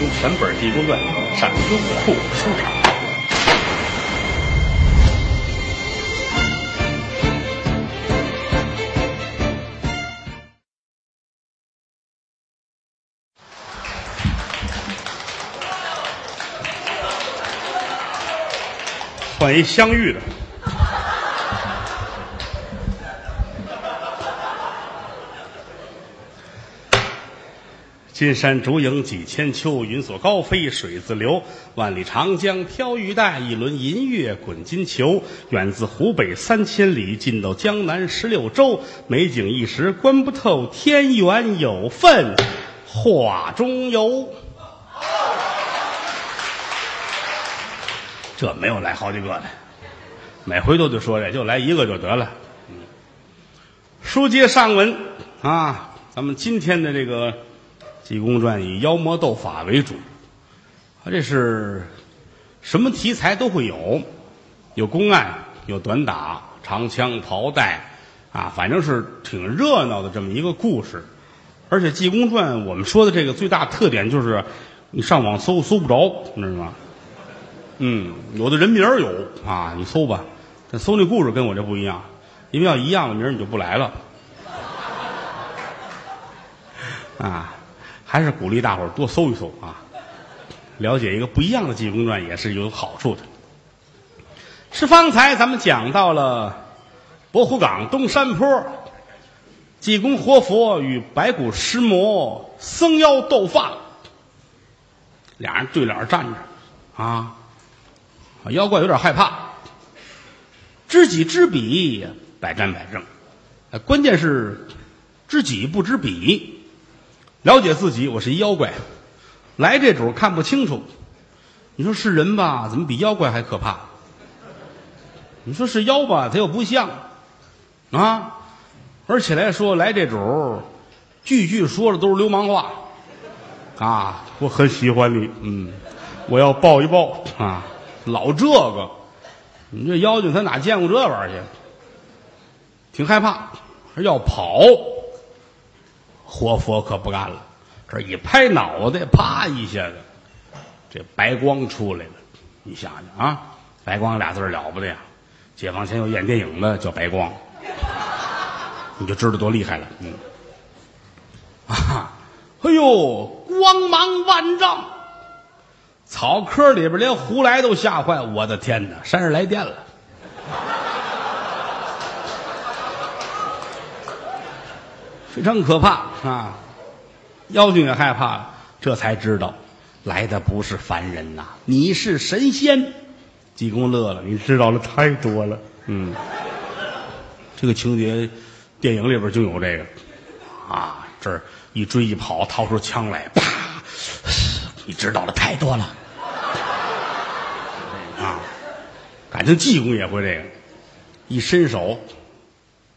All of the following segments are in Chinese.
用全本《济公传》上优酷书场。换一相遇的。金山竹影几千秋，云锁高飞水自流。万里长江飘玉带，一轮银月滚金球。远自湖北三千里，近到江南十六州。美景一时观不透，天缘有份画中游。这没有来好几个的，每回都得说这，就来一个就得了。嗯，书接上文啊，咱们今天的这个。《济公传》以妖魔斗法为主，他这是什么题材都会有，有公案，有短打，长枪袍带，啊，反正是挺热闹的这么一个故事。而且《济公传》我们说的这个最大特点就是，你上网搜搜不着，你知道吗？嗯，有的人名有啊，你搜吧，但搜那故事跟我这不一样，因为要一样的名你就不来了，啊。还是鼓励大伙儿多搜一搜啊，了解一个不一样的《济公传》也是有好处的。是方才咱们讲到了博虎岗东山坡，济公活佛与白骨尸魔僧妖斗法，俩人对脸站着啊，妖怪有点害怕，知己知彼，百战百胜。关键是知己不知彼。了解自己，我是一妖怪，来这主看不清楚。你说是人吧，怎么比妖怪还可怕？你说是妖吧，他又不像啊。而且来说，来这主句句说的都是流氓话啊。我很喜欢你，嗯，我要抱一抱啊。老这个，你这妖精他哪见过这玩意儿去？挺害怕，要跑。活佛可不干了，这一拍脑袋，啪一下子，这白光出来了。你想想啊，白光俩字了不得呀！解放前有演电影的叫白光，你就知道多厉害了。嗯，啊，哎呦，光芒万丈，草坑里边连胡来都吓坏。我的天哪，山上来电了！非常可怕啊！妖精也害怕，这才知道来的不是凡人呐，你是神仙。济公乐了，你知道的太多了。嗯，这个情节电影里边就有这个啊，这儿一追一跑，掏出枪来，啪！你知道的太多了啊！感情济公也会这个，一伸手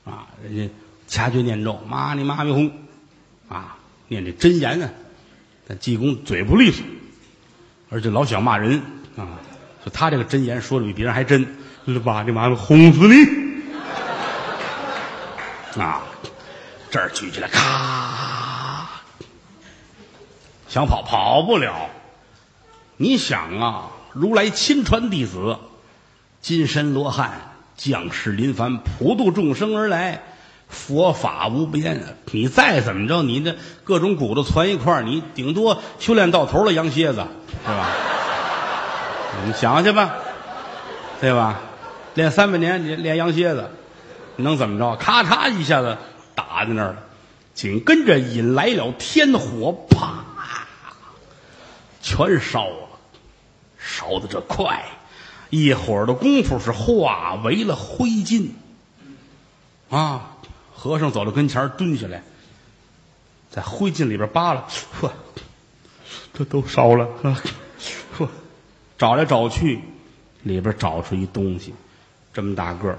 啊，人家。掐诀念咒，妈你妈咪哄，啊，念这真言呢。但济公嘴不利索，而且老想骂人啊。说他这个真言说的比别人还真，妈尼妈咪哄死你！啊，这儿举起来，咔，想跑跑不了。你想啊，如来亲传弟子，金身罗汉，降世临凡，普度众生而来。佛法无边啊！你再怎么着，你这各种骨头攒一块你顶多修炼到头了，羊蝎子是吧？你想去吧，对吧？练三百年，你练羊蝎子，能怎么着？咔嚓一下子打在那儿了，紧跟着引来了天火，啪，全烧了，烧的这快，一会儿的功夫是化为了灰烬啊！和尚走到跟前蹲下来，在灰烬里边扒拉，呵，这都烧了，呵，找来找去，里边找出一东西，这么大个儿，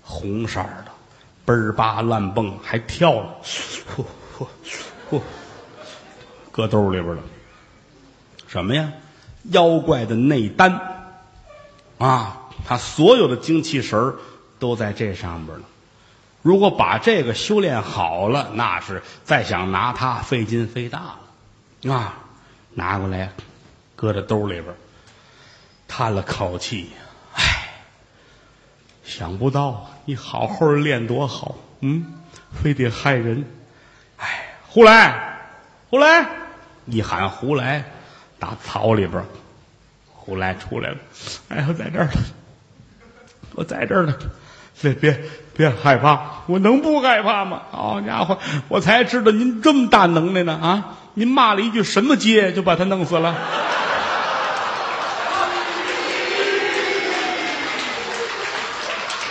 红色的，嘣儿吧乱蹦，还跳了，嚯嚯嚯，搁兜里边了，什么呀？妖怪的内丹啊，他所有的精气神都在这上边呢。如果把这个修炼好了，那是再想拿它费劲费大了，啊！拿过来，搁在兜里边，叹了口气，唉，想不到你好好练多好，嗯，非得害人，唉，胡来，胡来，一喊胡来，打草里边，胡来出来了，哎，我在这儿呢，我在这儿呢，别别别害怕，我能不害怕吗？好家伙，我才知道您这么大能耐呢啊！您骂了一句什么街，就把他弄死了。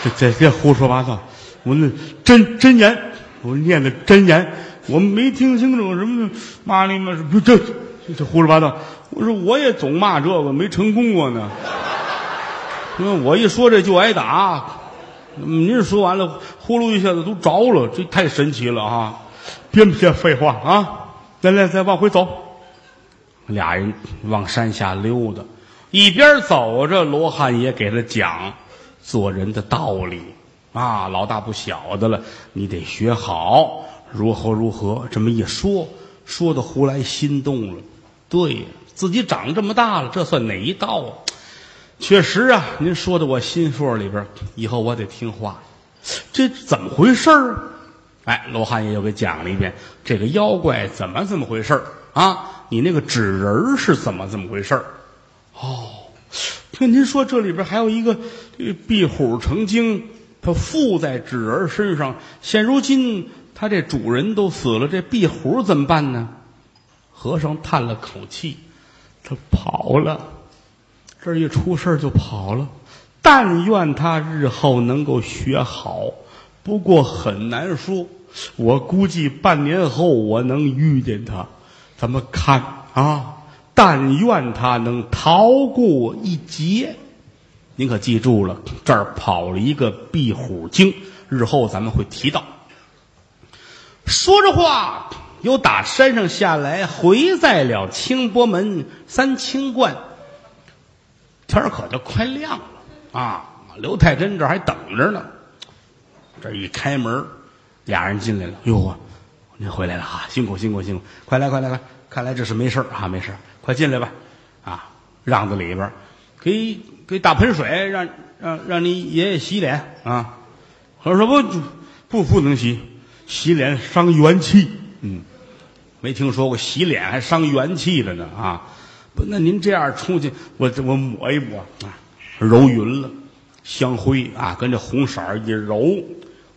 这这别胡说八道！我那真真言，我念的真言，我没听清楚什么骂你们不这这这胡说八道！我说我也总骂这个，没成功过呢。因为我一说这就挨打，您说完了，呼噜一下子都着了，这太神奇了啊！别别废话啊！来来，再往回走。俩人往山下溜达，一边走着，罗汉也给他讲做人的道理啊。老大不小的了，你得学好，如何如何。这么一说，说的胡来心动了。对呀，自己长这么大了，这算哪一道啊？确实啊，您说的我心腹里边，以后我得听话。这怎么回事儿？哎，罗汉爷又给讲了一遍，这个妖怪怎么怎么回事儿啊？你那个纸人是怎么怎么回事儿？哦，听您说这里边还有一个这壁虎成精，它附在纸人身上。现如今它这主人都死了，这壁虎怎么办呢？和尚叹了口气，他跑了。这一出事就跑了。但愿他日后能够学好。不过很难说，我估计半年后我能遇见他，咱们看啊！但愿他能逃过一劫。您可记住了，这儿跑了一个壁虎精，日后咱们会提到。说着话，又打山上下来，回在了清波门三清观。天儿可就快亮了啊！刘太真这还等着呢。这一开门，俩人进来了。哟，您回来了啊！辛苦辛苦辛苦！快来快来快！看来这是没事啊，没事快进来吧！啊，让在里边，给给大盆水，让让让你爷爷洗脸啊！我说不不不能洗，洗脸伤元气。嗯，没听说过洗脸还伤元气的呢啊！不，那您这样出去，我我抹一抹啊，揉匀了，香灰啊，跟这红色一揉。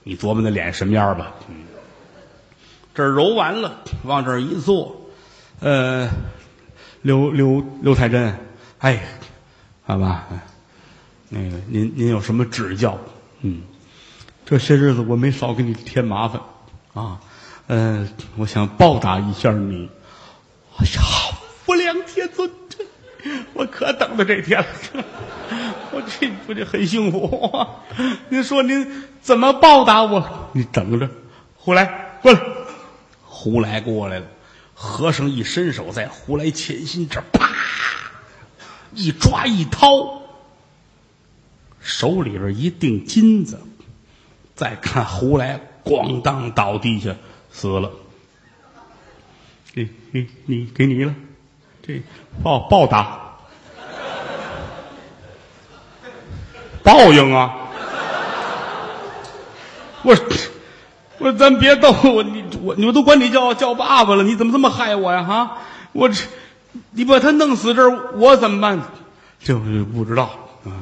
你琢磨那脸什么样吧？嗯，这揉完了，往这一坐，呃，刘刘刘太真，哎，好吧，那个您您有什么指教？嗯，这些日子我没少给你添麻烦啊，嗯，我想报答一下你。哎呀，可等到这天了。我这我这很幸福。您说您怎么报答我？你等着，胡来过来，胡来过来了。和尚一伸手，在胡来前心这啪一抓一掏，手里边一锭金子。再看胡来，咣当倒地下死了。给给你给你了，这报报答。报应啊！我我咱别逗我，你我你们都管你叫叫爸爸了，你怎么这么害我呀？哈！我这你把他弄死这儿，我怎么办？就是不知道啊！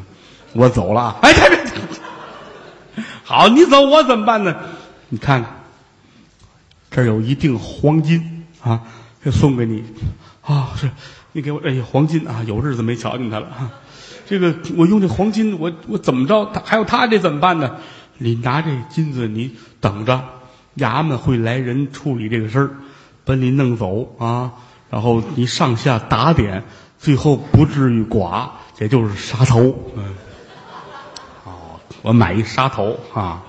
我走了。哎，别别！好，你走，我怎么办呢？你看看，这儿有一锭黄金啊，送给你啊！是，你给我哎呀，黄金啊！有日子没瞧见他了啊！这个我用这黄金，我我怎么着？他还有他这怎么办呢？你拿这金子，你等着，衙门会来人处理这个事儿，把你弄走啊。然后你上下打点，最后不至于剐，也就是杀头。嗯，哦，我买一杀头啊。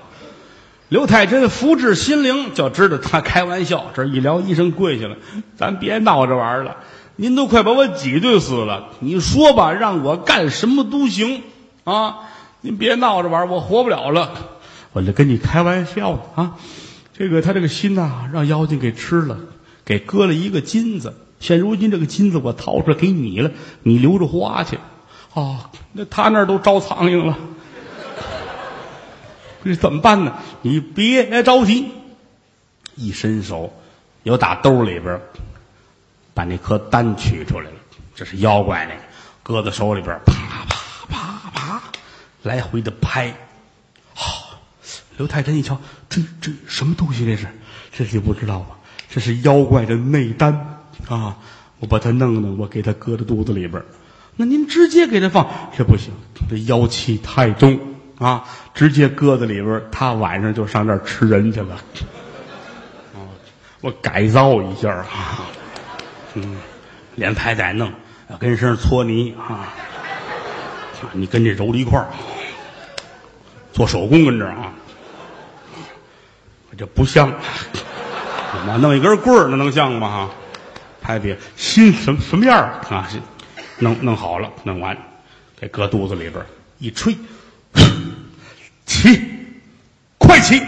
刘太真福至心灵，就知道他开玩笑。这一聊，医生跪下了，咱别闹着玩了。您都快把我挤兑死了，你说吧，让我干什么都行啊！您别闹着玩，我活不了了。我就跟你开玩笑啊！这个他这个心呐，让妖精给吃了，给割了一个金子，现如今这个金子我掏出来给你了，你留着花去。哦，那他那儿都招苍蝇了，这怎么办呢？你别着急，一伸手，又打兜里边把那颗丹取出来了。这是妖怪那个，搁在手里边，啪啪啪啪，来回的拍。好，刘太真一瞧，这这什么东西？这是，这你不知道吧？这是妖怪的内丹啊！我把它弄弄，我给它搁在肚子里边。那您直接给他放，这不行，这妖气太重啊！直接搁在里边，他晚上就上这儿吃人去了。啊，我改造一下啊，嗯，连拍带弄，跟身上搓泥啊，你跟这揉在一块儿，做手工跟这儿啊，这不像，妈弄一根棍儿，那能像吗？哈，拍别心什么什么样啊？弄弄好了，弄完，给搁肚子里边一吹，起，快起，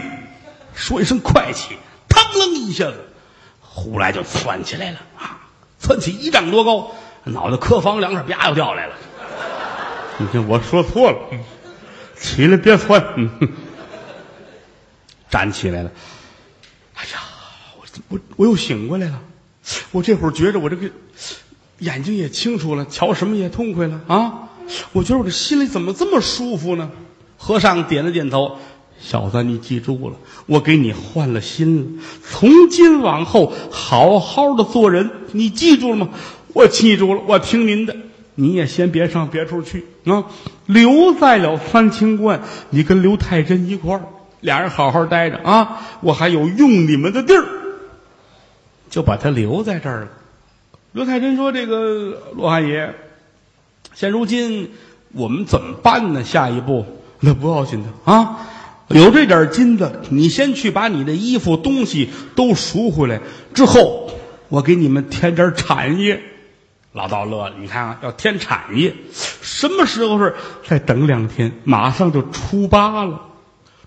说一声快起，腾楞一下子，呼来就窜起来了啊！窜起一丈多高，脑袋磕房梁上，啪又掉下来了。你看我说错了，起来别窜，站起来了。哎呀，我我我又醒过来了，我这会儿觉着我这个。眼睛也清楚了，瞧什么也痛快了啊！我觉得我这心里怎么这么舒服呢？和尚点了点头，小子，你记住了，我给你换了心了，从今往后好好的做人，你记住了吗？我记住了，我听您的。你也先别上别处去啊，留在了三清观，你跟刘太真一块儿，俩人好好待着啊！我还有用你们的地儿，就把他留在这儿了。刘太真说：“这个罗汉爷，现如今我们怎么办呢？下一步那不要紧的啊，有这点金子，你先去把你的衣服东西都赎回来，之后我给你们添点产业。”老道乐了，你看啊，要添产业，什么时候是？再等两天，马上就初八了。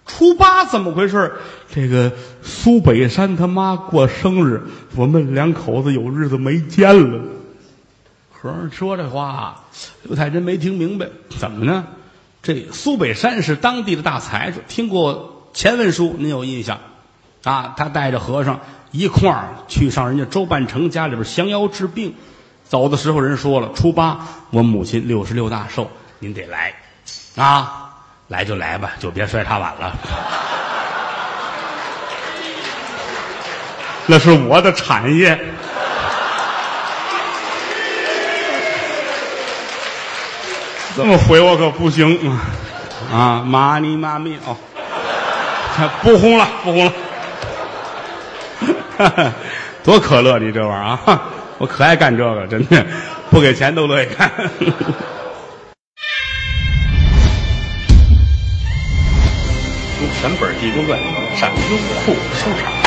初八怎么回事？这个苏北山他妈过生日，我们两口子有日子没见了。和尚说这话，刘太真没听明白，怎么呢？这苏北山是当地的大财主，听过前文书，您有印象啊？他带着和尚一块儿去上人家周半成家里边降妖治病，走的时候人说了，初八我母亲六十六大寿，您得来啊。来就来吧，就别摔茶碗了。那是我的产业。这么回我可不行啊！啊，妈你妈咪哦，不红了，不红了。哈 哈多可乐，你这玩意儿啊！我可爱干这个，真的，不给钱都乐意干。全本《地宫传》上优酷收藏。